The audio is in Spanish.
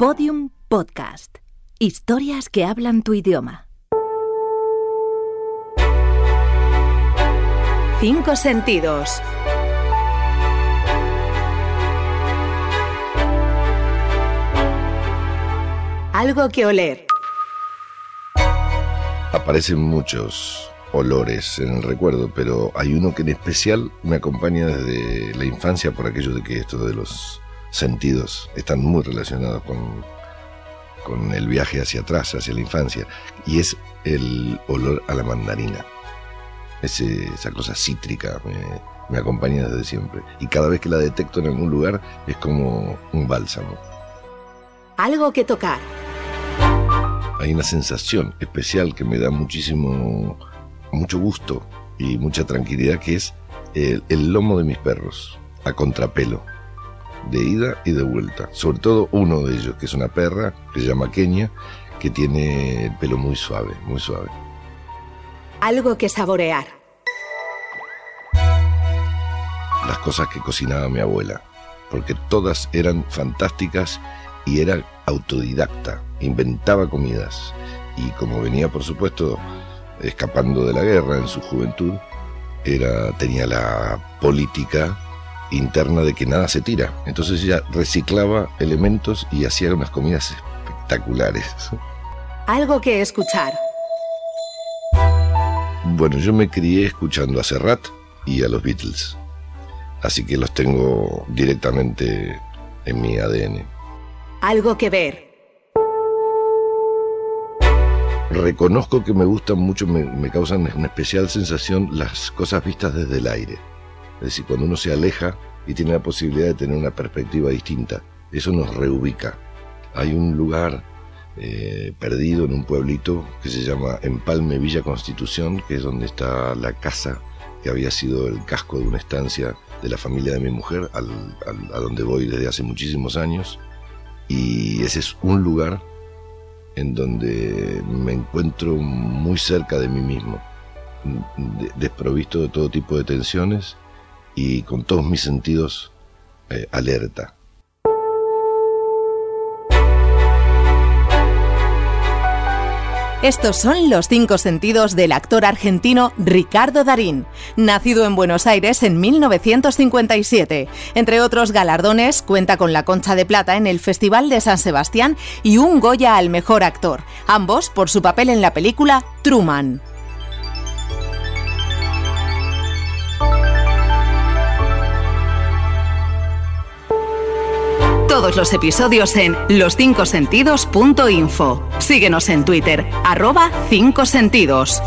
Podium Podcast. Historias que hablan tu idioma. Cinco sentidos. Algo que oler. Aparecen muchos olores en el recuerdo, pero hay uno que en especial me acompaña desde la infancia por aquello de que esto de los sentidos están muy relacionados con, con el viaje hacia atrás, hacia la infancia, y es el olor a la mandarina. Ese, esa cosa cítrica me, me acompaña desde siempre. Y cada vez que la detecto en algún lugar es como un bálsamo. Algo que tocar. Hay una sensación especial que me da muchísimo, mucho gusto y mucha tranquilidad que es el, el lomo de mis perros, a contrapelo de ida y de vuelta. Sobre todo uno de ellos, que es una perra, que se llama Kenia, que tiene el pelo muy suave, muy suave. Algo que saborear. Las cosas que cocinaba mi abuela, porque todas eran fantásticas y era autodidacta, inventaba comidas. Y como venía, por supuesto, escapando de la guerra en su juventud, era, tenía la política interna de que nada se tira. Entonces ella reciclaba elementos y hacía unas comidas espectaculares. Algo que escuchar. Bueno, yo me crié escuchando a Serrat y a los Beatles. Así que los tengo directamente en mi ADN. Algo que ver. Reconozco que me gustan mucho, me, me causan una especial sensación las cosas vistas desde el aire. Es decir, cuando uno se aleja y tiene la posibilidad de tener una perspectiva distinta, eso nos reubica. Hay un lugar eh, perdido en un pueblito que se llama Empalme Villa Constitución, que es donde está la casa que había sido el casco de una estancia de la familia de mi mujer, al, al, a donde voy desde hace muchísimos años. Y ese es un lugar en donde me encuentro muy cerca de mí mismo, desprovisto de todo tipo de tensiones y con todos mis sentidos eh, alerta. Estos son los cinco sentidos del actor argentino Ricardo Darín, nacido en Buenos Aires en 1957. Entre otros galardones, cuenta con la Concha de Plata en el Festival de San Sebastián y un Goya al Mejor Actor, ambos por su papel en la película Truman. Todos los episodios en loscincosentidos.info. Síguenos en Twitter, arroba 5 sentidos.